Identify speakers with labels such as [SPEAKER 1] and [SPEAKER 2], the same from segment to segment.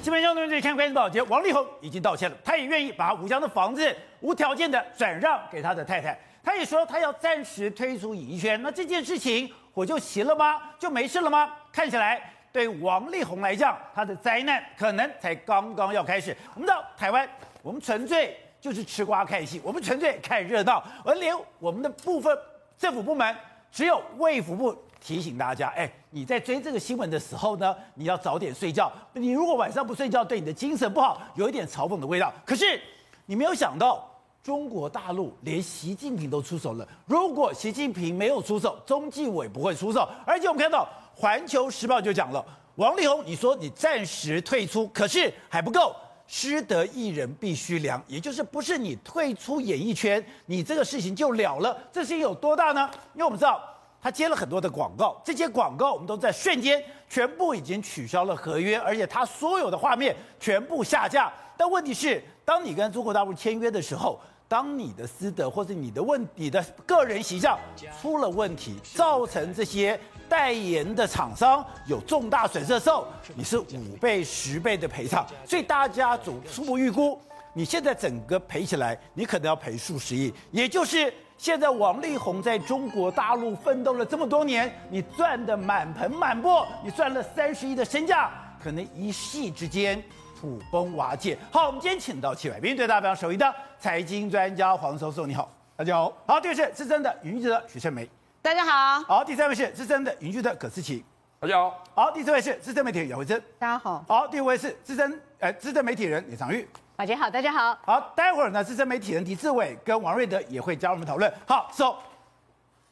[SPEAKER 1] 新闻相对对看关键报节，王力宏已经道歉了，他也愿意把武江的房子无条件的转让给他的太太。他也说他要暂时退出演艺圈。那这件事情我就行了吗？就没事了吗？看起来对王力宏来讲，他的灾难可能才刚刚要开始。我们到台湾，我们纯粹就是吃瓜看戏，我们纯粹看热闹，而连我们的部分政府部门，只有卫福部。提醒大家，哎，你在追这个新闻的时候呢，你要早点睡觉。你如果晚上不睡觉，对你的精神不好，有一点嘲讽的味道。可是你没有想到，中国大陆连习近平都出手了。如果习近平没有出手，中纪委不会出手。而且我们看到《环球时报》就讲了，王力宏，你说你暂时退出，可是还不够，失德一人必须凉，也就是不是你退出演艺圈，你这个事情就了了。这事情有多大呢？因为我们知道。他接了很多的广告，这些广告我们都在瞬间全部已经取消了合约，而且他所有的画面全部下架。但问题是，当你跟中国大陆签约的时候，当你的私德或者你的问你的个人形象出了问题，造成这些代言的厂商有重大损失的时候，你是五倍、十倍的赔偿。所以大家总初步预估，你现在整个赔起来，你可能要赔数十亿，也就是。现在王力宏在中国大陆奋斗了这么多年，你赚的满盆满钵，你赚了三十亿的身价，可能一夕之间土崩瓦解。好，我们今天请到七百名对大家非常熟悉的财经专家黄教授，你好，大家好。好，第二位是资深的影剧记者许胜梅，
[SPEAKER 2] 大家好。
[SPEAKER 1] 好，第三位是资深的影剧的葛思琪，
[SPEAKER 3] 大家好。
[SPEAKER 1] 好，第四位是资深媒体人姚慧珍，
[SPEAKER 2] 大家好。
[SPEAKER 1] 好，第五位是资深呃资深媒体人李长玉。
[SPEAKER 2] 马杰好，大家好。
[SPEAKER 1] 好，待会儿呢，资深媒体人狄志伟跟王瑞德也会加入我们讨论。好，so，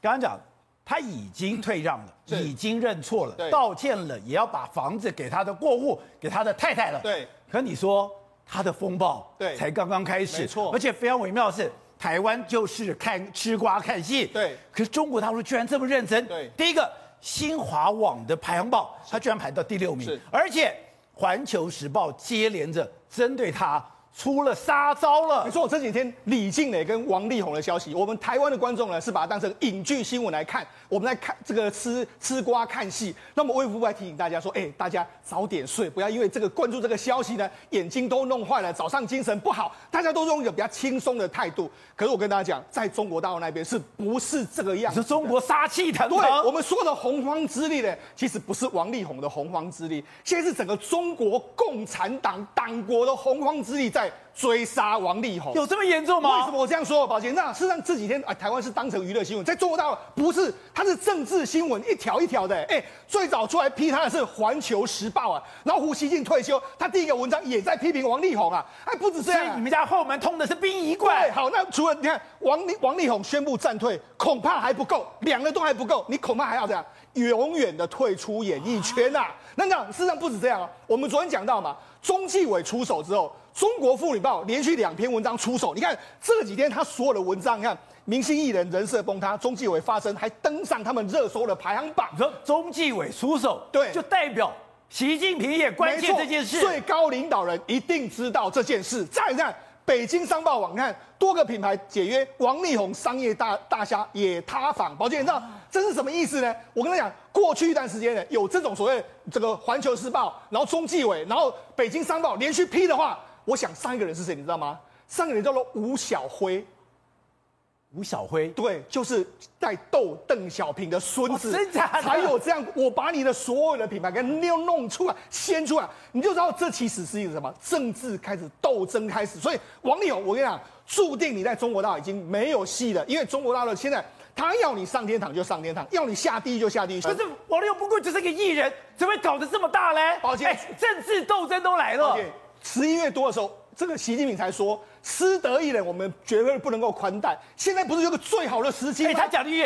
[SPEAKER 1] 刚刚讲他已经退让了，已经认错了，道歉了，也要把房子给他的过户，给他的太太了。
[SPEAKER 3] 对。
[SPEAKER 1] 可你说他的风暴，对，才刚刚开始。没错。而且非常微妙的是，台湾就是看吃瓜看戏。对。可是中国大陆居然这么认真。对。第一个，新华网的排行榜，他居然排到第六名。是。而且，环球时报接连着针对他。出了杀招了！你
[SPEAKER 3] 说我这几天李静蕾跟王力宏的消息，我们台湾的观众呢是把它当成影剧新闻来看，我们在看这个吃吃瓜看戏。那么卫福部还提醒大家说，哎，大家早点睡，不要因为这个关注这个消息呢，眼睛都弄坏了，早上精神不好。大家都用一个比较轻松的态度。可是我跟大家讲，在中国大陆那边是不是这个样子？
[SPEAKER 1] 是中国杀气腾腾。
[SPEAKER 3] 对，我们说的洪荒之力呢，其实不是王力宏的洪荒之力，现在是整个中国共产党党国的洪荒之力在。追杀王力宏
[SPEAKER 1] 有这么严重吗？
[SPEAKER 3] 为什么我这样说？宝杰，那事实上这几天啊，台湾是当成娱乐新闻，在中国大陆不是，它是政治新闻，一条一条的。哎，最早出来批他的是《环球时报》啊，然后胡锡进退休，他第一个文章也在批评王力宏啊，哎不止这样，啊，
[SPEAKER 1] 你们家后门通的是殡仪馆。
[SPEAKER 3] 好，那除了你看王力王力宏宣布暂退，恐怕还不够，两个都还不够，你恐怕还要这样，永远的退出演艺圈呐，啊。那那事实上不止这样啊，我们昨天讲到嘛，中纪委出手之后。中国妇女报连续两篇文章出手，你看这几天他所有的文章，你看明星艺人人设崩塌，中纪委发声，还登上他们热搜的排行榜。
[SPEAKER 1] 说中纪委出手，对，就代表习近平也关切这件事。
[SPEAKER 3] 最高领导人一定知道这件事。再看北京商报网，看多个品牌解约，王力宏商业大大虾也塌房。宝杰，你知道这是什么意思呢？我跟他讲，过去一段时间呢，有这种所谓这个环球时报，然后中纪委，然后北京商报连续批的话。我想上一个人是谁，你知道吗？上一个人叫做吴小辉。
[SPEAKER 1] 吴小辉，
[SPEAKER 3] 对，就是在逗邓小平的孙子，
[SPEAKER 1] 真假的？
[SPEAKER 3] 才有这样。我把你的所有的品牌给弄弄出来，掀出来，你就知道这其实是一个什么政治开始斗争开始。所以王力宏，我跟你讲，注定你在中国大陆已经没有戏了，因为中国大陆现在他要你上天堂就上天堂，要你下地狱就下地狱。可
[SPEAKER 1] 是王力宏不过就是个艺人，怎么会搞得这么大嘞？
[SPEAKER 3] 抱歉，
[SPEAKER 1] 政治斗争都来了。
[SPEAKER 3] 十一月多的时候，这个习近平才说，失德艺人我们绝对不能够宽待。现在不是有个最好的时机吗？
[SPEAKER 1] 他讲的艺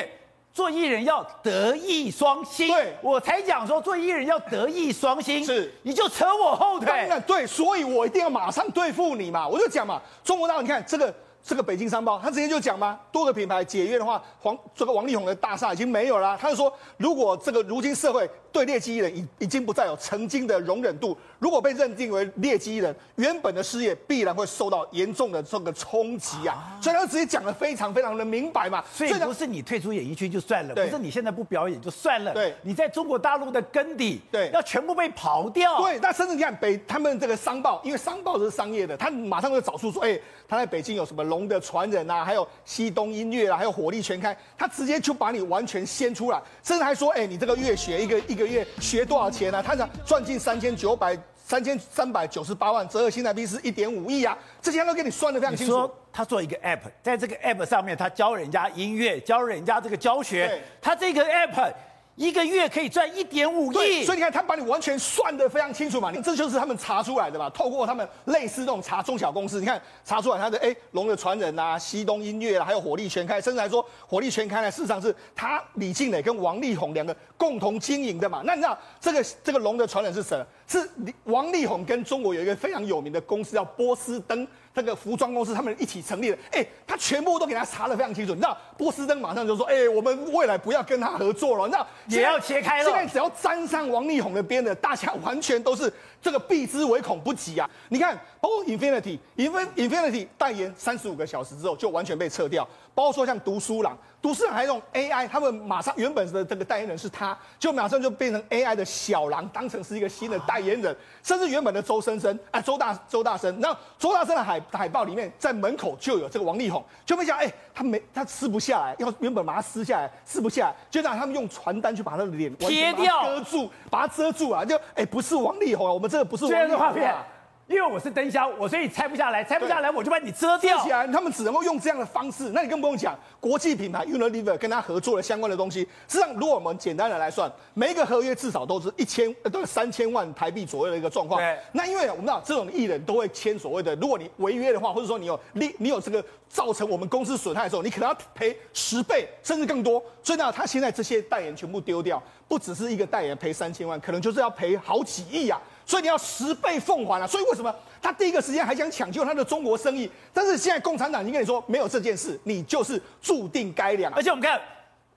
[SPEAKER 1] 做艺人要德艺双馨。对，我才讲说做艺人要德艺双馨。是，你就扯我后腿。
[SPEAKER 3] 对，所以我一定要马上对付你嘛。我就讲嘛，中国大陆，你看这个。这个北京商报，他直接就讲嘛，多个品牌解约的话，黄这个王力宏的大厦已经没有了。他就说，如果这个如今社会对劣迹艺人已已经不再有曾经的容忍度。如果被认定为劣迹艺人，原本的事业必然会受到严重的这个冲击啊。所以他直接讲的非常非常的明白嘛。
[SPEAKER 1] 所以不是你退出演艺圈就算了，不是你现在不表演就算了，
[SPEAKER 3] 对，
[SPEAKER 1] 你在中国大陆的根底，
[SPEAKER 3] 对，
[SPEAKER 1] 要全部被刨掉。
[SPEAKER 3] 对，那甚至你看北他们这个商报，因为商报是商业的，他马上就找出说，哎，他在北京有什么龙的传人啊，还有西东音乐啊，还有火力全开，他直接就把你完全掀出来，甚至还说，哎，你这个月学一个一个月学多少钱啊？他想赚进三千九百。三千三百九十八万，折合新台币是一点五亿啊！这些都给你算的非常清楚。
[SPEAKER 1] 说他做一个 app，在这个 app 上面，他教人家音乐，教人家这个教学，他这个 app。一个月可以赚一点五亿，
[SPEAKER 3] 所以你看，他把你完全算得非常清楚嘛，你这就是他们查出来的嘛。透过他们类似这种查中小公司，你看查出来他的哎，龙的传人啊，西东音乐啊，还有火力全开，甚至还说火力全开呢，事实上是他李靓蕾跟王力宏两个共同经营的嘛。那你知道这个这个龙的传人是谁？是王力宏跟中国有一个非常有名的公司叫波司登。这个服装公司他们一起成立的，哎，他全部都给他查的非常清楚。你知道波司登马上就说，哎，我们未来不要跟他合作了。你知道
[SPEAKER 1] 也要切开了。
[SPEAKER 3] 现在只要沾上王力宏的边的，大家完全都是这个避之唯恐不及啊！你看，包括 Infinity，Infinity 代言三十五个小时之后就完全被撤掉。包括说像读书郎，读书郎还用 AI，他们马上原本的这个代言人是他，就马上就变成 AI 的小狼，当成是一个新的代言人，甚至原本的周生生啊，周大周大生，然后周大生的海海报里面在门口就有这个王力宏，就没想哎，他没他撕不下来，要原本把它撕下来，撕不下来，就让他们用传单去把他的脸
[SPEAKER 1] 贴掉，
[SPEAKER 3] 遮住，把它遮住啊，就哎不是王力宏啊，我们这个不是王力宏啊。
[SPEAKER 1] 因为我是灯箱，我所以拆不下来，拆不下来我就把你遮掉。
[SPEAKER 3] 遮起来，他们只能够用这样的方式。那你更不用讲，国际品牌 Unilever 跟他合作的相关的东西。实际上，如果我们简单的来算，每一个合约至少都是一千，都是三千万台币左右的一个状况。对。那因为我们知道，这种艺人都会签所谓的，如果你违约的话，或者说你有你你有这个造成我们公司损害的时候，你可能要赔十倍甚至更多。所以呢，他现在这些代言全部丢掉，不只是一个代言赔三千万，可能就是要赔好几亿啊。所以你要十倍奉还啊！所以为什么他第一个时间还想抢救他的中国生意？但是现在共产党已经跟你说没有这件事，你就是注定该凉。
[SPEAKER 1] 而且我们看，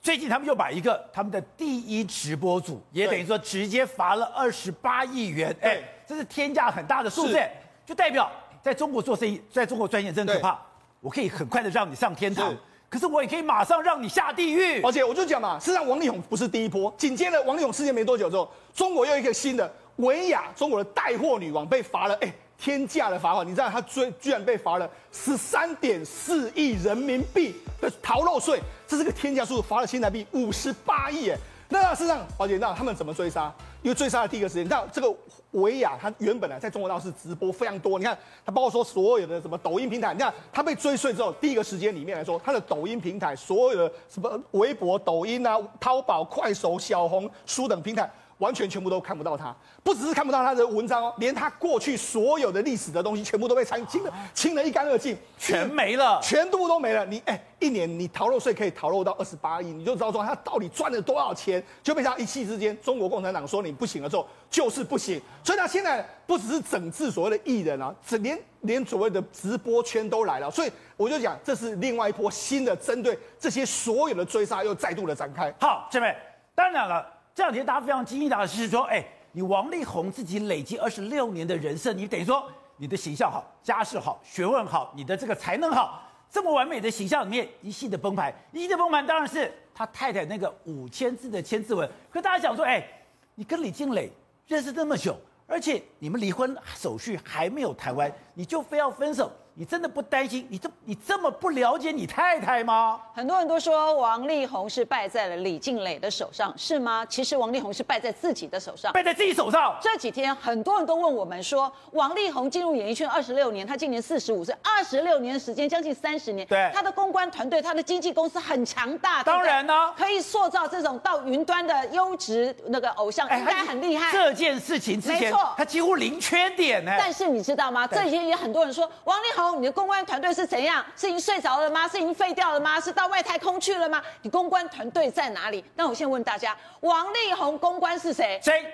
[SPEAKER 1] 最近他们又把一个他们的第一直播组，也等于说直接罚了二十八亿元。哎，这是天价很大的数字，就代表在中国做生意，在中国赚钱真可怕。我可以很快的让你上天堂，可是我也可以马上让你下地狱。
[SPEAKER 3] 而且我就讲嘛，事实际上王力宏不是第一波，紧接着王力宏事件没多久之后，中国又一个新的。薇娅，中国的带货女王被罚了，哎，天价的罚款，你知道她追居然被罚了十三点四亿人民币的逃漏税，这是个天价数，罚了新台币五十八亿，哎，那事实上，宝姐，那他们怎么追杀？因为追杀的第一个时间，你知道这个薇娅，她原本呢在中国大陆是直播非常多，你看她包括说所有的什么抖音平台，你看她被追税之后，第一个时间里面来说，她的抖音平台所有的什么微博、抖音啊、淘宝、快手、小红书等平台。完全全部都看不到他，不只是看不到他的文章哦，连他过去所有的历史的东西全部都被清清的，清了一干二净，
[SPEAKER 1] 全没了，
[SPEAKER 3] 全部都没了。你哎，一年你逃漏税可以逃漏到二十八亿，你就知道说他到底赚了多少钱。就被他一气之间，中国共产党说你不行了之后，就是不行。所以他现在不只是整治所谓的艺人啊，整连连所谓的直播圈都来了。所以我就讲，这是另外一波新的针对这些所有的追杀又再度的展开。
[SPEAKER 1] 好，姐妹当然了。这两天大家非常惊讶的是说，哎，你王力宏自己累积二十六年的人设，你等于说你的形象好、家世好、学问好、你的这个才能好，这么完美的形象里面一系的崩盘，一系的崩盘当然是他太太那个五千字的千字文。可大家想说，哎，你跟李静蕾认识这么久，而且你们离婚手续还没有谈完，你就非要分手？你真的不担心？你这你这么不了解你太太吗？
[SPEAKER 2] 很多人都说王力宏是败在了李静蕾的手上，是吗？其实王力宏是败在自己的手上，
[SPEAKER 1] 败在自己手上。
[SPEAKER 2] 这几天很多人都问我们说，王力宏进入演艺圈二十六年，他今年四十五岁，二十六年的时间将近三十年，
[SPEAKER 1] 对，
[SPEAKER 2] 他的公关团队、他的经纪公司很强大，
[SPEAKER 1] 当然呢，
[SPEAKER 2] 可以塑造这种到云端的优质那个偶像，应该很厉害。
[SPEAKER 1] 这件事情之前，没错，他几乎零缺点呢。
[SPEAKER 2] 但是你知道吗？这几天也很多人说王力宏。你的公关团队是怎样？是已经睡着了吗？是已经废掉了吗？是到外太空去了吗？你公关团队在哪里？那我先问大家，王力宏公关是谁？
[SPEAKER 1] 谁？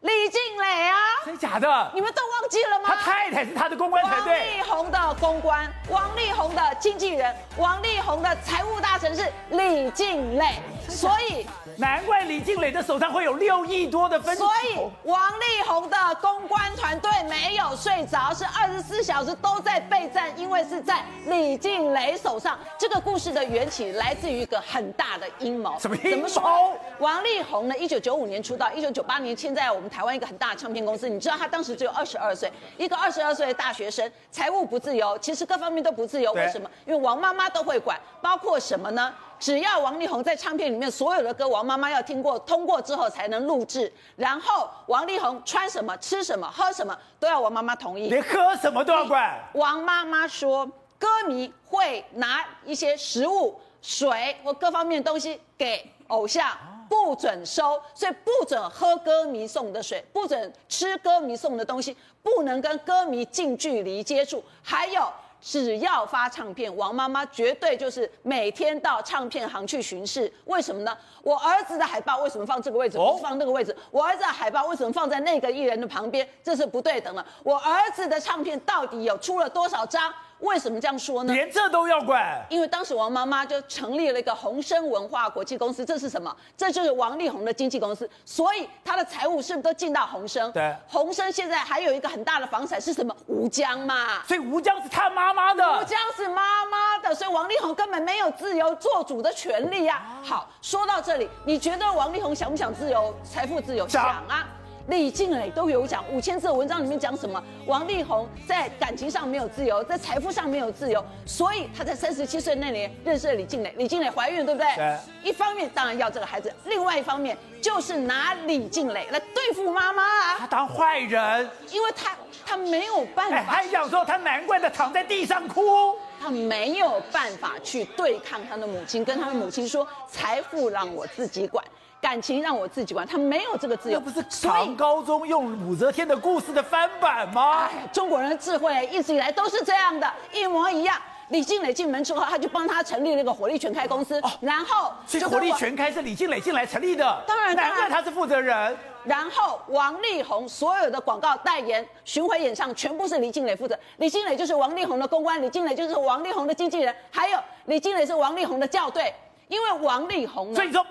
[SPEAKER 2] 李静蕾啊？
[SPEAKER 1] 真假的？
[SPEAKER 2] 你们都忘记了吗？
[SPEAKER 1] 他太太是他的公关团队。
[SPEAKER 2] 王力宏的公关，王力宏的经纪人，王力宏的财务大臣是李静蕾。所以
[SPEAKER 1] 难怪李静蕾的手上会有六亿多的分。
[SPEAKER 2] 所以王力宏的公关团队没有睡着，是二十四小时都在备战，因为是在李静蕾手上。这个故事的缘起来自于一个很大的阴谋。
[SPEAKER 1] 什
[SPEAKER 2] 么阴谋？王力宏呢？一九九五年出道，一九九八年签在我们台湾一个很大的唱片公司。你知道他当时只有二十二岁，一个二十二岁的大学生，财务不自由，其实各方面都不自由。为什么？因为王妈妈都会管，包括什么呢？只要王力宏在唱片里面所有的歌，王妈妈要听过、通过之后才能录制。然后王力宏穿什么、吃什么、喝什么，都要王妈妈同意。
[SPEAKER 1] 连喝什么都要管。
[SPEAKER 2] 王妈妈说，歌迷会拿一些食物、水或各方面的东西给偶像。不准收，所以不准喝歌迷送的水，不准吃歌迷送的东西，不能跟歌迷近距离接触。还有，只要发唱片，王妈妈绝对就是每天到唱片行去巡视。为什么呢？我儿子的海报为什么放这个位置，不放那个位置？我儿子的海报为什么放在那个艺人的旁边？这是不对等的。我儿子的唱片到底有出了多少张？为什么这样说呢？
[SPEAKER 1] 连这都要管？
[SPEAKER 2] 因为当时王妈妈就成立了一个鸿生文化国际公司，这是什么？这就是王力宏的经纪公司，所以他的财务是不是都进到鸿生？
[SPEAKER 1] 对。
[SPEAKER 2] 鸿生现在还有一个很大的房产是什么？吴江嘛。
[SPEAKER 1] 所以吴江是他妈妈的。
[SPEAKER 2] 吴江是妈妈的，所以王力宏根本没有自由做主的权利呀、啊。好，说到这里，你觉得王力宏想不想自由？财富自由？想啊。李静蕾都有讲五千字的文章里面讲什么？王力宏在感情上没有自由，在财富上没有自由，所以他在三十七岁那年认识了李静蕾。李静蕾怀孕，对不对？
[SPEAKER 1] 对。
[SPEAKER 2] 一方面当然要这个孩子，另外一方面就是拿李静蕾来对付妈妈啊。
[SPEAKER 1] 他当坏人，
[SPEAKER 2] 因为他他没有办法。
[SPEAKER 1] 还讲说他难怪的躺在地上哭，
[SPEAKER 2] 他没有办法去对抗他的母亲，跟他的母亲说财富让我自己管。感情让我自己管，他没有这个自由。
[SPEAKER 1] 不是唐高宗用武则天的故事的翻版吗？
[SPEAKER 2] 哎，中国人的智慧一直以来都是这样的，一模一样。李静蕾进门之后，他就帮他成立了一个火力全开公司，哦、然后
[SPEAKER 1] 所以火力全开是李静蕾进来成立的，
[SPEAKER 2] 当然，
[SPEAKER 1] 难怪他是负责人。
[SPEAKER 2] 然后王力宏所有的广告代言、巡回演唱全部是李静蕾负责，李静蕾就是王力宏的公关，李静蕾就是王力宏的经纪人，还有李静蕾是王力宏的校对，因为王力宏。
[SPEAKER 1] 所以说。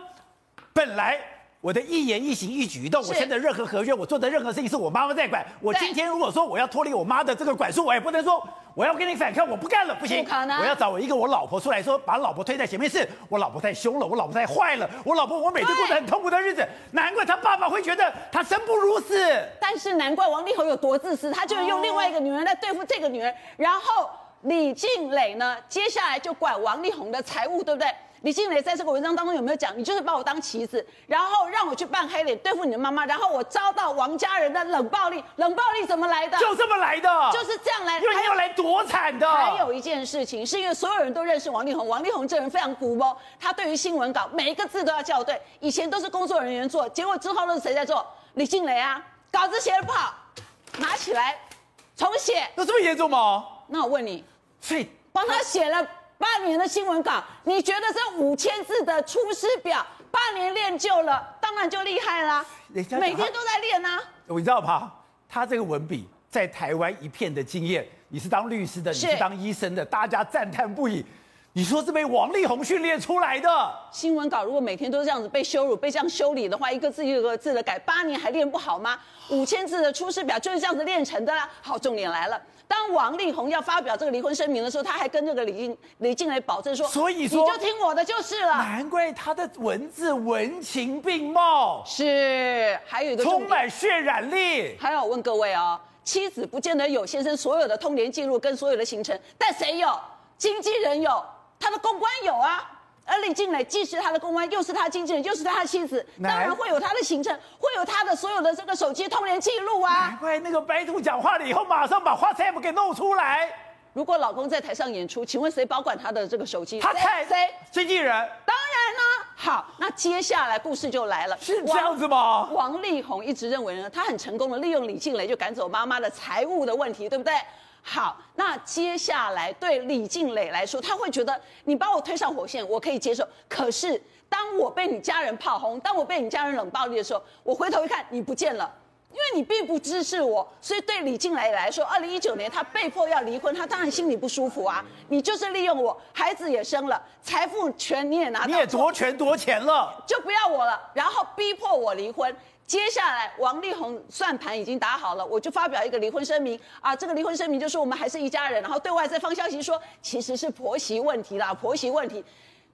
[SPEAKER 1] 本来我的一言一行一举一动，我签的任何合约，我做的任何事情是我妈妈在管。我今天如果说我要脱离我妈的这个管束，我也不能说我要跟你反抗，我不干了，不行。
[SPEAKER 2] 不可能。
[SPEAKER 1] 我要找我一个我老婆出来说，把老婆推在前面，是我老婆太凶了，我老婆太坏了，我老婆我每天过得很痛苦的日子，难怪他爸爸会觉得他生不如死。
[SPEAKER 2] 但是难怪王力宏有多自私，他就是用另外一个女人来对付这个女人。然后李静蕾呢，接下来就管王力宏的财务，对不对？李静蕾在这个文章当中有没有讲？你就是把我当棋子，然后让我去扮黑脸对付你的妈妈，然后我遭到王家人的冷暴力。冷暴力怎么来的？
[SPEAKER 1] 就这么来的，
[SPEAKER 2] 就是这样来的。
[SPEAKER 1] 因为你要来躲惨的。
[SPEAKER 2] 还有一件事情，是因为所有人都认识王力宏，王力宏这人非常古摸，他对于新闻稿每一个字都要校对。以前都是工作人员做，结果之后都是谁在做？李静蕾啊，稿子写的不好，拿起来重写。
[SPEAKER 1] 有这么严重吗？
[SPEAKER 2] 那我问你，
[SPEAKER 1] 所以
[SPEAKER 2] 帮他写了。八年的新闻稿，你觉得这五千字的出师表，半年练就了，当然就厉害啦。每天都在练啊。
[SPEAKER 1] 你知道吧？他这个文笔在台湾一片的经验。你是当律师的，你是当医生的，大家赞叹不已。你说是被王力宏训练出来的
[SPEAKER 2] 新闻稿，如果每天都这样子被羞辱、被这样修理的话，一个字一个字的改，八年还练不好吗？五千字的出师表就是这样子练成的啦。好，重点来了。当王力宏要发表这个离婚声明的时候，他还跟这个李静李静蕾保证说：“
[SPEAKER 1] 所以说
[SPEAKER 2] 你就听我的就是了。”
[SPEAKER 1] 难怪他的文字文情并茂，
[SPEAKER 2] 是还有一个
[SPEAKER 1] 充满渲染力。
[SPEAKER 2] 还有我问各位哦，妻子不见得有先生所有的通联记录跟所有的行程，但谁有？经纪人有，他的公关有啊。而李静蕾既是他的公关，又是他的经纪人，又是他的妻子，当然会有他的行程，会有他的所有的这个手机通联记录啊。
[SPEAKER 1] 难怪那个白兔讲话了以后，马上把 WhatsApp 给弄出来。
[SPEAKER 2] 如果老公在台上演出，请问谁保管他的这个手机？
[SPEAKER 1] 他太谁？经纪人。当
[SPEAKER 2] 然呢。好，那接下来故事就来了。
[SPEAKER 1] 是这样子吗？
[SPEAKER 2] 王，王力宏一直认为呢，他很成功的利用李静蕾就赶走妈妈的财务的问题，对不对？好，那接下来对李静蕾来说，他会觉得你把我推上火线，我可以接受。可是当我被你家人炮轰，当我被你家人冷暴力的时候，我回头一看，你不见了，因为你并不支持我，所以对李静蕾来说，二零一九年她被迫要离婚，她当然心里不舒服啊。你就是利用我，孩子也生了，财富权你也拿到，
[SPEAKER 1] 你也夺权夺钱了，
[SPEAKER 2] 就不要我了，然后逼迫我离婚。接下来王力宏算盘已经打好了，我就发表一个离婚声明啊，这个离婚声明就是我们还是一家人，然后对外再放消息说其实是婆媳问题啦，婆媳问题，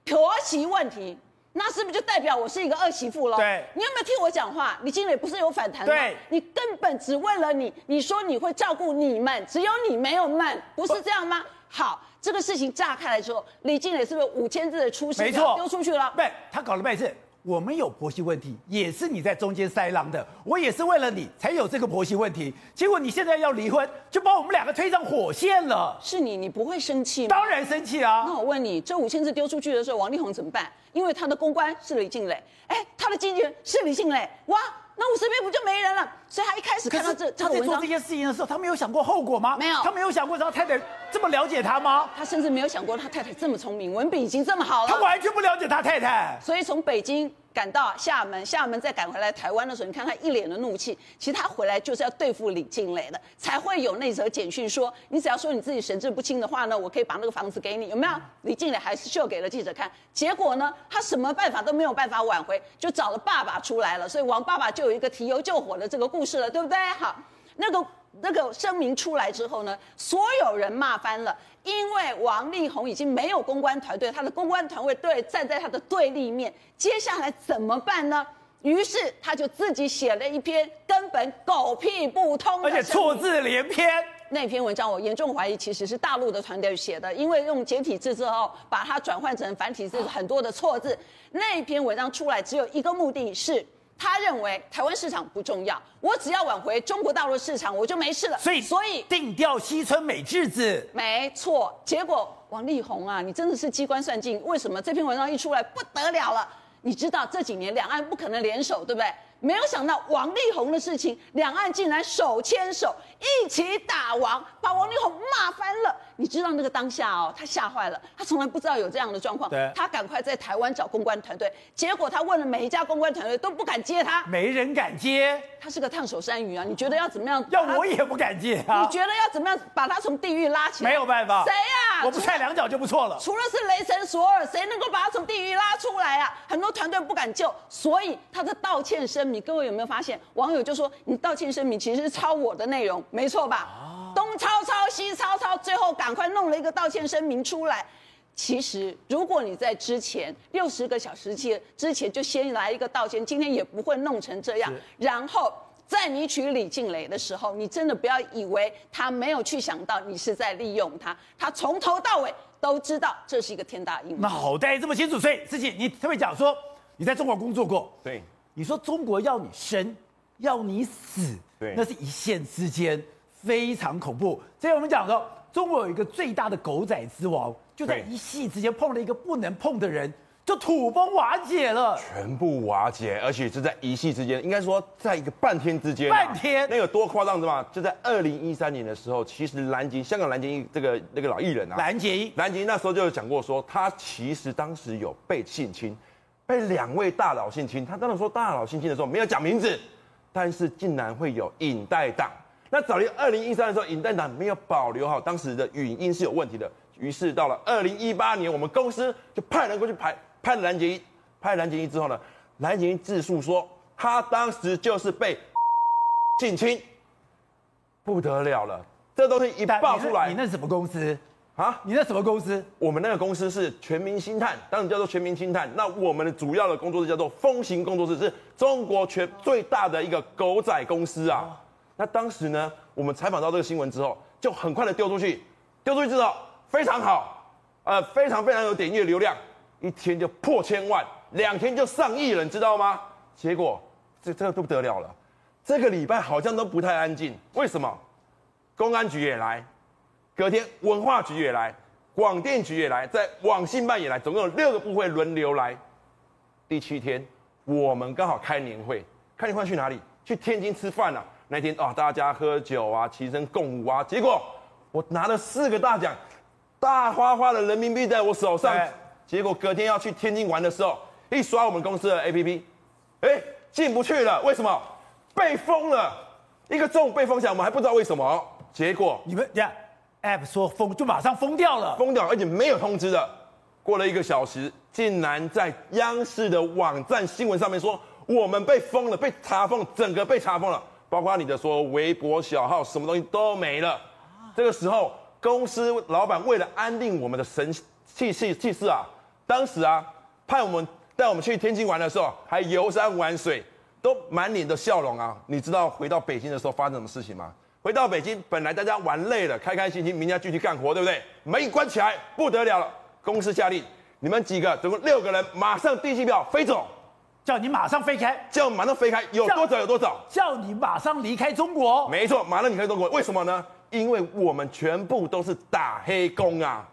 [SPEAKER 2] 婆媳问题。那是不是就代表我是一个二媳妇了？
[SPEAKER 1] 对，
[SPEAKER 2] 你有没有听我讲话？李金磊不是有反弹吗？
[SPEAKER 1] 对，
[SPEAKER 2] 你根本只为了你，你说你会照顾你们，只有你没有们，不是这样吗？好，这个事情炸开来之后，李静蕾是不是五千字的出事？没错，丢出去了。
[SPEAKER 1] 对，他搞了半天。我们有婆媳问题，也是你在中间塞狼的。我也是为了你才有这个婆媳问题，结果你现在要离婚，就把我们两个推上火线了。
[SPEAKER 2] 是你，你不会生气吗？
[SPEAKER 1] 当然生气啊！
[SPEAKER 2] 那我问你，这五千字丢出去的时候，王力宏怎么办？因为他的公关是李静蕾，哎，他的经纪人是李静蕾，哇，那我身边不就没人了？所以他一开始看到这，
[SPEAKER 1] 他在做这件事情的时候，他没有想过后果吗？
[SPEAKER 2] 没有，
[SPEAKER 1] 他没有想过他太太这么了解他吗？
[SPEAKER 2] 他甚至没有想过他太太这么聪明，文笔已经这么好了。
[SPEAKER 1] 他完全不了解他太太。
[SPEAKER 2] 所以从北京。赶到厦门，厦门再赶回来台湾的时候，你看他一脸的怒气。其实他回来就是要对付李静蕾的，才会有那则简讯说：“你只要说你自己神志不清的话呢，我可以把那个房子给你。”有没有？李静蕾还是秀给了记者看。结果呢，他什么办法都没有办法挽回，就找了爸爸出来了。所以王爸爸就有一个提油救火的这个故事了，对不对？好，那个。那个声明出来之后呢，所有人骂翻了，因为王力宏已经没有公关团队，他的公关团队对站在他的对立面，接下来怎么办呢？于是他就自己写了一篇根本狗屁不通，
[SPEAKER 1] 而且错字连篇。
[SPEAKER 2] 那篇文章我严重怀疑其实是大陆的团队写的，因为用简体字之后把它转换成繁体字，很多的错字。那篇文章出来只有一个目的是。他认为台湾市场不重要，我只要挽回中国大陆市场，我就没事了。
[SPEAKER 1] 所以，所以定调西村美智子，
[SPEAKER 2] 没错。结果王力宏啊，你真的是机关算尽。为什么这篇文章一出来不得了了？你知道这几年两岸不可能联手，对不对？没有想到王力宏的事情，两岸竟然手牵手一起打王，把王力宏骂翻了。你知道那个当下哦，他吓坏了，他从来不知道有这样的状况。
[SPEAKER 1] 对，
[SPEAKER 2] 他赶快在台湾找公关团队，结果他问了每一家公关团队都不敢接他，
[SPEAKER 1] 没人敢接。
[SPEAKER 2] 他是个烫手山芋啊！你觉得要怎么样？
[SPEAKER 1] 要我也不敢接啊！
[SPEAKER 2] 你觉得要怎么样把他从地狱拉起来？
[SPEAKER 1] 没有办法。
[SPEAKER 2] 谁呀？
[SPEAKER 1] 我不踹两脚就不错了。
[SPEAKER 2] 除了是雷神索尔，谁能够把他从地狱拉出来啊？很多团队不敢救，所以他的道歉声明，各位有没有发现？网友就说：“你道歉声明其实是抄我的内容，没错吧？东抄抄西抄抄，最后赶快弄了一个道歉声明出来。”其实，如果你在之前六十个小时前之前就先来一个道歉，今天也不会弄成这样。然后在你娶李静蕾的时候，你真的不要以为他没有去想到你是在利用他，他从头到尾都知道这是一个天大阴谋。
[SPEAKER 1] 脑袋这么清楚，所以自己，你特别讲说你在中国工作过，
[SPEAKER 4] 对，
[SPEAKER 1] 你说中国要你生，要你死，
[SPEAKER 4] 对，
[SPEAKER 1] 那是一线之间，非常恐怖。所以我们讲说，中国有一个最大的狗仔之王。就在一夕之间碰了一个不能碰的人，就土崩瓦解了，
[SPEAKER 4] 全部瓦解，而且是在一夕之间，应该说在一个半天之间，
[SPEAKER 1] 半天，
[SPEAKER 4] 那有多夸张，知道吗？就在二零一三年的时候，其实蓝洁香港蓝洁这个那个老艺人啊，
[SPEAKER 1] 蓝洁
[SPEAKER 4] 蓝洁那时候就有讲过说，他其实当时有被性侵，被两位大佬性侵，他当时说大佬性侵的时候没有讲名字，但是竟然会有影带党，那早于二零一三的时候，影带党没有保留好，当时的语音是有问题的。于是到了二零一八年，我们公司就派人过去拍拍了蓝洁瑛，拍了蓝洁瑛之后呢，蓝洁瑛自述说，他当时就是被性侵，不得了了，这东西一爆出来，
[SPEAKER 1] 你那是什么公司？
[SPEAKER 4] 啊？
[SPEAKER 1] 你那什么公司？
[SPEAKER 4] 我们那个公司是全民星探，当时叫做全民星探。那我们的主要的工作室叫做风行工作室，是中国全最大的一个狗仔公司啊。那当时呢，我们采访到这个新闻之后，就很快的丢出去，丢出去之后。非常好，呃，非常非常有点阅流量，一天就破千万，两天就上亿了，你知道吗？结果这这个都不得了了，这个礼拜好像都不太安静，为什么？公安局也来，隔天文化局也来，广电局也来，在网信办也来，总共有六个部会轮流来。第七天，我们刚好开年会，开年会去哪里？去天津吃饭啊。那天啊，大家喝酒啊，齐声共舞啊，结果我拿了四个大奖。大花花的人民币在我手上，结果隔天要去天津玩的时候，一刷我们公司的 APP，哎，进不去了，为什么？被封了，一个中午被封起来，我们还不知道为什么。结果
[SPEAKER 1] 你们呀，App 说封就马上封掉了，
[SPEAKER 4] 封掉，而且没有通知的。过了一个小时，竟然在央视的网站新闻上面说我们被封了，被查封，整个被查封了，包括你的说微博小号，什么东西都没了。这个时候，公司老板为了安定我们的神气气气势啊，当时啊，派我们带我们去天津玩的时候，还游山玩水，都满脸的笑容啊。你知道回到北京的时候发生什么事情吗？回到北京，本来大家玩累了，开开心心，明天继续干活，对不对？门一关起来，不得了了。公司下令，你们几个总共六个人，马上订机票飞走，
[SPEAKER 1] 叫你马上飞开，
[SPEAKER 4] 叫马上飞开，有多少有多少，
[SPEAKER 1] 叫你马上离开中国。
[SPEAKER 4] 没错，马上离开中国。为什么呢？因为我们全部都是打黑工啊！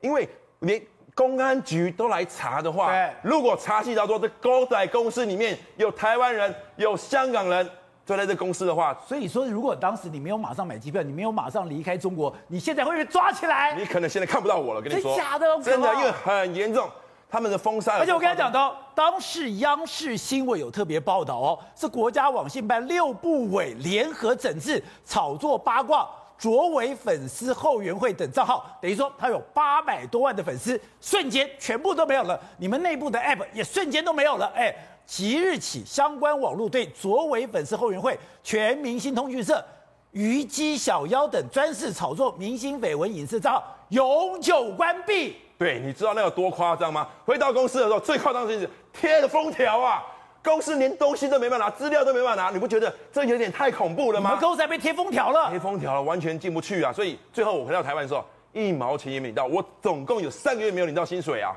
[SPEAKER 4] 因为连公安局都来查的
[SPEAKER 1] 话，
[SPEAKER 4] 如果查细到说这狗仔公司里面有台湾人，有香港人。就在这公司的话，
[SPEAKER 1] 所以说，如果当时你没有马上买机票，你没有马上离开中国，你现在会被抓起来。
[SPEAKER 4] 你可能现在看不到我了，跟你说。
[SPEAKER 1] 真假的？
[SPEAKER 4] 真的，因为很严重，他们的封杀。
[SPEAKER 1] 而且我跟他讲到，当时央视新闻有特别报道哦，是国家网信办六部委联合整治炒作八卦、卓伟粉丝后援会等账号，等于说他有八百多万的粉丝，瞬间全部都没有了。你们内部的 app 也瞬间都没有了，哎。即日起，相关网络对卓伟粉丝后援会、全明星通讯社、虞姬小妖等专事炒作明星绯闻影视账号永久关闭。
[SPEAKER 4] 对，你知道那有多夸张吗？回到公司的时候，最夸张的是贴了封条啊，公司连东西都没办法拿，资料都没办法拿，你不觉得这有点太恐怖了吗？
[SPEAKER 1] 我们公司还被贴封条了，
[SPEAKER 4] 贴封条了，完全进不去啊！所以最后我回到台湾的时候，一毛钱也没领到，我总共有三个月没有领到薪水啊。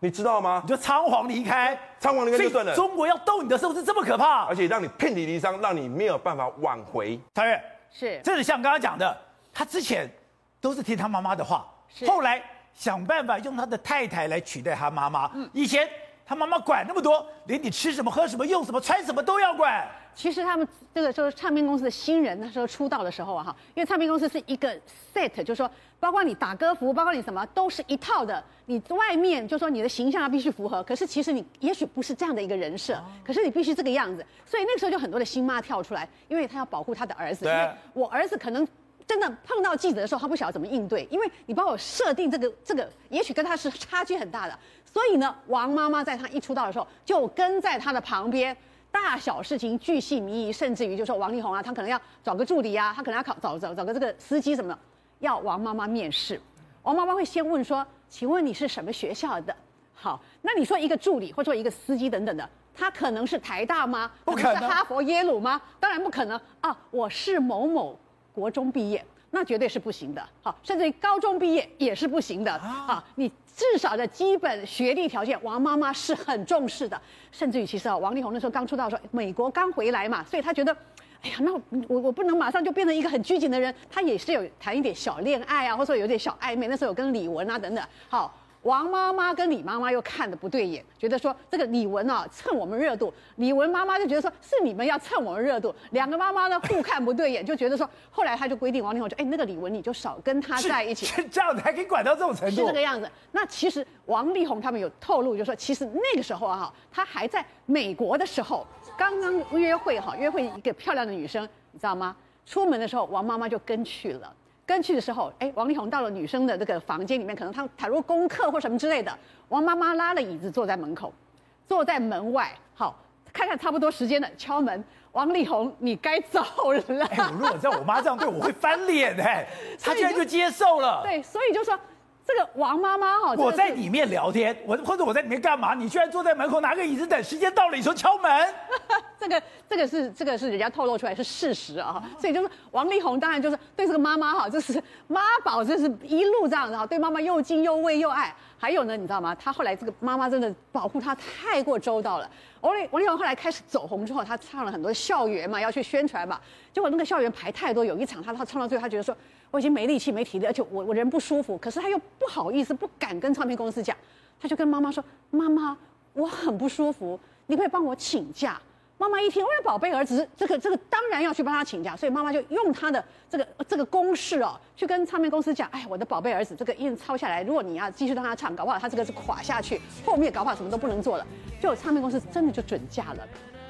[SPEAKER 4] 你知道吗？
[SPEAKER 1] 你就仓皇离开，
[SPEAKER 4] 仓皇离开就算了。
[SPEAKER 1] 中国要逗你的时候是这么可怕，
[SPEAKER 4] 而且让你遍体鳞伤，让你没有办法挽回。
[SPEAKER 1] 超越
[SPEAKER 2] 是，
[SPEAKER 1] 这是像刚刚讲的，他之前都是听他妈妈的话，后来想办法用他的太太来取代他妈妈。嗯，以前他妈妈管那么多，连你吃什么、喝什么、用什么、穿什么都要管。
[SPEAKER 5] 其实他们这个时候唱片公司的新人那时候出道的时候啊哈，因为唱片公司是一个 set，就是说包括你打歌服，包括你什么都是一套的。你外面就说你的形象要必须符合，可是其实你也许不是这样的一个人设，可是你必须这个样子。所以那个时候就很多的新妈跳出来，因为她要保护她的儿子。因为我儿子可能真的碰到记者的时候，他不晓得怎么应对，因为你帮我设定这个这个，也许跟他是差距很大的。所以呢，王妈妈在他一出道的时候就跟在他的旁边。大小事情巨细靡遗，甚至于就说王力宏啊，他可能要找个助理啊，他可能要考找找找个这个司机什么的，要王妈妈面试。王妈妈会先问说：“请问你是什么学校的？”好，那你说一个助理或者说一个司机等等的，他可能是台大吗？
[SPEAKER 1] 不可能。
[SPEAKER 5] 是哈佛耶鲁吗？当然不可能啊！我是某某国中毕业，那绝对是不行的。好，甚至于高中毕业也是不行的啊！你。至少的基本学历条件，王妈妈是很重视的。甚至于，其实啊，王力宏那时候刚出道的时候，美国刚回来嘛，所以他觉得，哎呀，那我我不能马上就变成一个很拘谨的人。他也是有谈一点小恋爱啊，或者说有点小暧昧。那时候有跟李玟啊等等，好。王妈妈跟李妈妈又看的不对眼，觉得说这个李玟啊蹭我们热度，李玟妈妈就觉得说是你们要蹭我们热度，两个妈妈呢互看不对眼，就觉得说，后来他就规定王力宏就哎那个李玟你就少跟他在一起，
[SPEAKER 1] 是这样子还可以管到这种程度，
[SPEAKER 5] 是这个样子。那其实王力宏他们有透露，就说其实那个时候啊他还在美国的时候，刚刚约会哈，约会一个漂亮的女生，你知道吗？出门的时候王妈妈就跟去了。跟去的时候，哎，王力宏到了女生的那个房间里面，可能他倘若功课或什么之类的，王妈妈拉了椅子坐在门口，坐在门外，好，看看差不多时间了，敲门，王力宏，你该走了。
[SPEAKER 1] 哎，如果在我妈这样对我，会翻脸哎，他居然就接受了。
[SPEAKER 5] 对，所以就说。这个王妈妈哈，
[SPEAKER 1] 我在里面聊天，我或者我在里面干嘛？你居然坐在门口拿个椅子等时间到了，你说敲门？
[SPEAKER 5] 这个这个是这个是人家透露出来是事实啊，所以就是王力宏当然就是对这个妈妈哈，就是妈宝，就是一路这样子哈，对妈妈又敬又畏又爱。还有呢，你知道吗？他后来这个妈妈真的保护他太过周到了。王力王力宏后来开始走红之后，他唱了很多校园嘛，要去宣传嘛，结果那个校园排太多，有一场他他唱到最后，他觉得说。我已经没力气、没体力，而且我我人不舒服，可是他又不好意思、不敢跟唱片公司讲，他就跟妈妈说：“妈妈，我很不舒服，你可以帮我请假。”妈妈一听，我的宝贝儿子，这个这个当然要去帮他请假，所以妈妈就用他的这个这个公式哦，去跟唱片公司讲：“哎，我的宝贝儿子，这个印抄下来，如果你要继续让他唱，搞不好他这个是垮下去，后面搞不好什么都不能做了。”就唱片公司真的就准假了。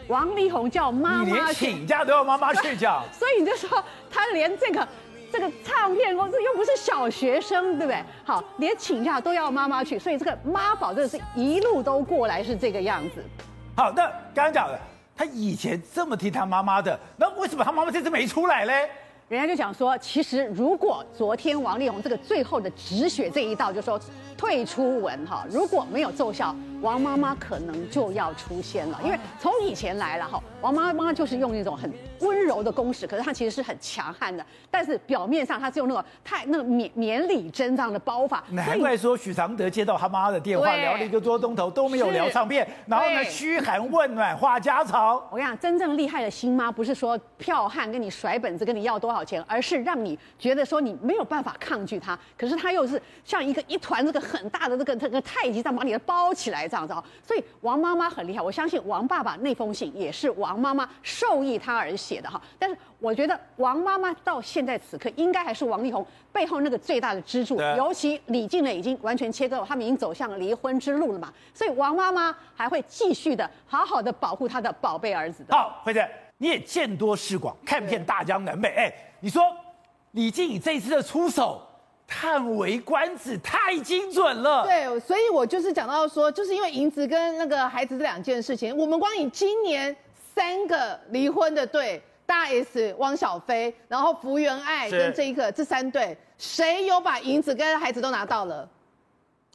[SPEAKER 5] 王力宏叫
[SPEAKER 1] 妈
[SPEAKER 5] 妈连，
[SPEAKER 1] 请假都要妈妈去讲。
[SPEAKER 5] 所以你就说他连这个这个唱片公司又不是小学生，对不对？好，连请假都要妈妈去，所以这个妈宝真的是一路都过来是这个样子。
[SPEAKER 1] 好，那刚刚讲的，他以前这么听他妈妈的，那为什么他妈妈这次没出来嘞？
[SPEAKER 5] 人家就讲说，其实如果昨天王力宏这个最后的止血这一道，就说退出文哈，如果没有奏效，王妈妈可能就要出现了。因为从以前来了哈，王妈妈就是用那种很温柔的攻势，可是她其实是很强悍的，但是表面上她是用那种太那个绵绵里针这样的包法。
[SPEAKER 1] 难怪说许常德接到他妈的电
[SPEAKER 5] 话，
[SPEAKER 1] 聊了一个多钟头都没有聊唱片，然后呢嘘寒问暖话家常。
[SPEAKER 5] 我跟你讲，真正厉害的新妈不是说票悍跟你甩本子跟你要多少钱，而是让你觉得说你没有办法抗拒她，可是她又是像一个一团这个很大的这个这个太极这样把你的包起来这样子哦。所以王妈妈很厉害，我相信王爸爸那封信也是王妈妈授意他而写的哈。但是我觉得王妈妈到现在此刻应该还是王力宏背后那个最大的支柱，尤其李静呢已经完全切割了，他们已经走向离婚之路了嘛，所以王妈妈还会继续的好好的保护她的宝贝儿子的。
[SPEAKER 1] 好，辉子，你也见多识广，看遍大江南北。哎，你说李静仪这一次的出手，叹为观止，太精准了。
[SPEAKER 6] 对，所以我就是讲到说，就是因为银子跟那个孩子这两件事情，我们光以今年三个离婚的对，大 S、汪小菲，然后福原爱跟这一个这三对，谁有把银子跟孩子都拿到了？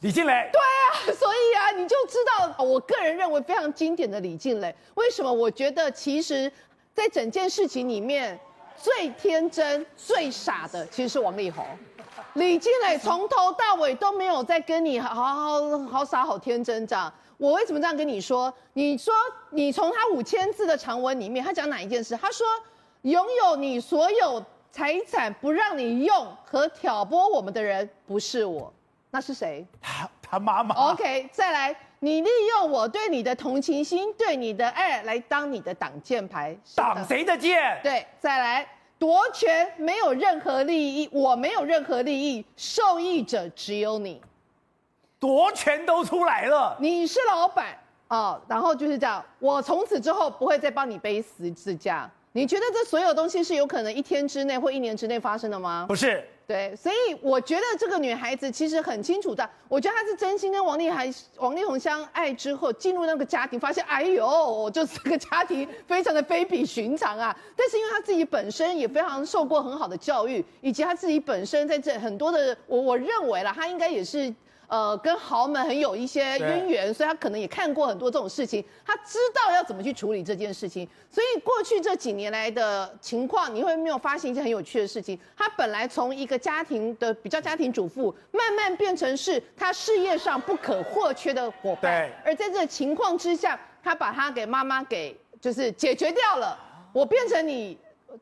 [SPEAKER 1] 李静蕾，
[SPEAKER 6] 对啊，所以啊，你就知道，我个人认为非常经典的李静蕾，为什么？我觉得其实，在整件事情里面，最天真、最傻的其实是王力宏。李静蕾从头到尾都没有在跟你好好好傻好天真这样。我为什么这样跟你说？你说你从他五千字的长文里面，他讲哪一件事？他说拥有你所有财产不让你用和挑拨我们的人不是我，那是谁？
[SPEAKER 1] 他他妈妈。
[SPEAKER 6] OK，再来，你利用我对你的同情心、对你的爱来当你的挡箭牌，
[SPEAKER 1] 挡谁的箭？
[SPEAKER 6] 对，再来。夺权没有任何利益，我没有任何利益，受益者只有你。
[SPEAKER 1] 夺权都出来了，
[SPEAKER 6] 你是老板啊、哦，然后就是这样，我从此之后不会再帮你背十字架。你觉得这所有东西是有可能一天之内或一年之内发生的吗？
[SPEAKER 1] 不是。
[SPEAKER 6] 对，所以我觉得这个女孩子其实很清楚的，我觉得她是真心跟王力宏、王力宏相爱之后，进入那个家庭，发现哎呦，就是这个家庭非常的非比寻常啊。但是因为她自己本身也非常受过很好的教育，以及她自己本身在这很多的，我我认为啦，她应该也是。呃，跟豪门很有一些渊源，所以他可能也看过很多这种事情，他知道要怎么去处理这件事情。所以过去这几年来的情况，你会没有发现一件很有趣的事情？他本来从一个家庭的比较家庭主妇，慢慢变成是他事业上不可或缺的伙伴。而在这个情况之下，他把他给妈妈给就是解决掉了，我变成你。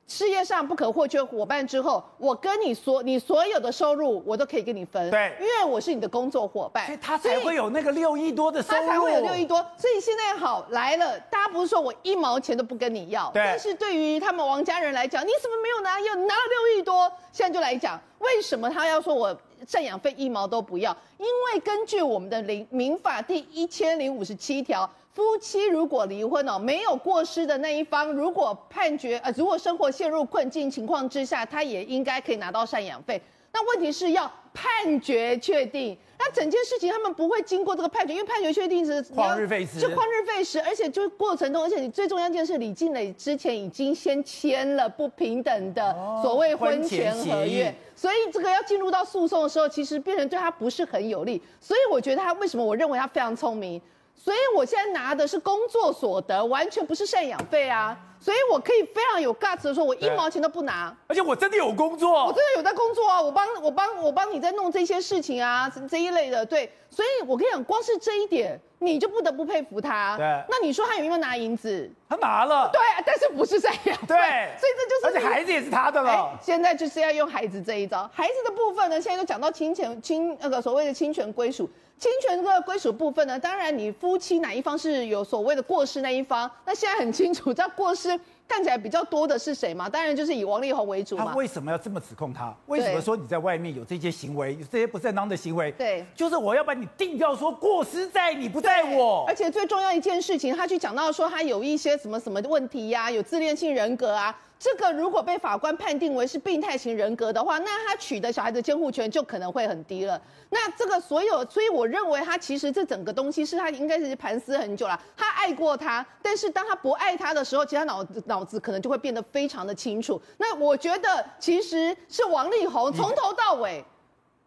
[SPEAKER 6] 事业上不可或缺伙伴之后，我跟你说，你所有的收入我都可以跟你分，
[SPEAKER 1] 对，
[SPEAKER 6] 因为我是你的工作伙伴，
[SPEAKER 1] 所以他才会有那个六亿多的收入，
[SPEAKER 6] 他才会有六亿多。所以现在好来了，大家不是说我一毛钱都不跟你要，但是对于他们王家人来讲，你怎么没有拿？要拿了六亿多，现在就来讲，为什么他要说我赡养费一毛都不要？因为根据我们的民民法第一千零五十七条。夫妻如果离婚哦，没有过失的那一方，如果判决呃，如果生活陷入困境情况之下，他也应该可以拿到赡养费。那问题是要判决确定，那整件事情他们不会经过这个判决，因为判决确定是
[SPEAKER 1] 旷日费时，
[SPEAKER 6] 就旷日费时，而且就过程中，而且你最重要一件事，李静蕾之前已经先签了不平等的所谓婚前合约，哦、所以这个要进入到诉讼的时候，其实变成对他不是很有利。所以我觉得他为什么我认为他非常聪明。所以我现在拿的是工作所得，完全不是赡养费啊，所以我可以非常有 guts 的说，我一毛钱都不拿，
[SPEAKER 1] 而且我真的有工作，
[SPEAKER 6] 我真的有在工作啊，我帮我帮我帮你在弄这些事情啊，这一类的，对，所以我跟你讲，光是这一点，你就不得不佩服他。
[SPEAKER 1] 对，
[SPEAKER 6] 那你说他有没有拿银子？
[SPEAKER 1] 他拿了，
[SPEAKER 6] 对，但是不是赡养费？
[SPEAKER 1] 对，
[SPEAKER 6] 所以这就是，
[SPEAKER 1] 而且孩子也是他的了。
[SPEAKER 6] 欸，现在就是要用孩子这一招，孩子的部分呢，现在都讲到侵权侵那个所谓的侵权归属。侵权这个归属部分呢，当然你夫妻哪一方是有所谓的过失那一方，那现在很清楚，这过失看起来比较多的是谁嘛？当然就是以王力宏为主嘛。
[SPEAKER 1] 他为什么要这么指控他？为什么说你在外面有这些行为，有这些不正当的行为？
[SPEAKER 6] 对，
[SPEAKER 1] 就是我要把你定掉说过失在你不在我。
[SPEAKER 6] 而且最重要一件事情，他去讲到说他有一些什么什么问题呀、啊，有自恋性人格啊。这个如果被法官判定为是病态型人格的话，那他取得小孩的监护权就可能会很低了。那这个所有，所以我认为他其实这整个东西是他应该是盘丝很久了。他爱过他，但是当他不爱他的时候，其实他脑脑子可能就会变得非常的清楚。那我觉得其实是王力宏从头到尾，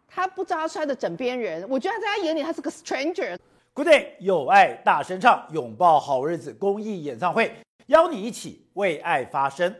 [SPEAKER 6] 他不知道他是他的枕边人。我觉得他在他眼里他是个 stranger。
[SPEAKER 1] Good day，有爱大声唱，拥抱好日子公益演唱会，邀你一起为爱发声。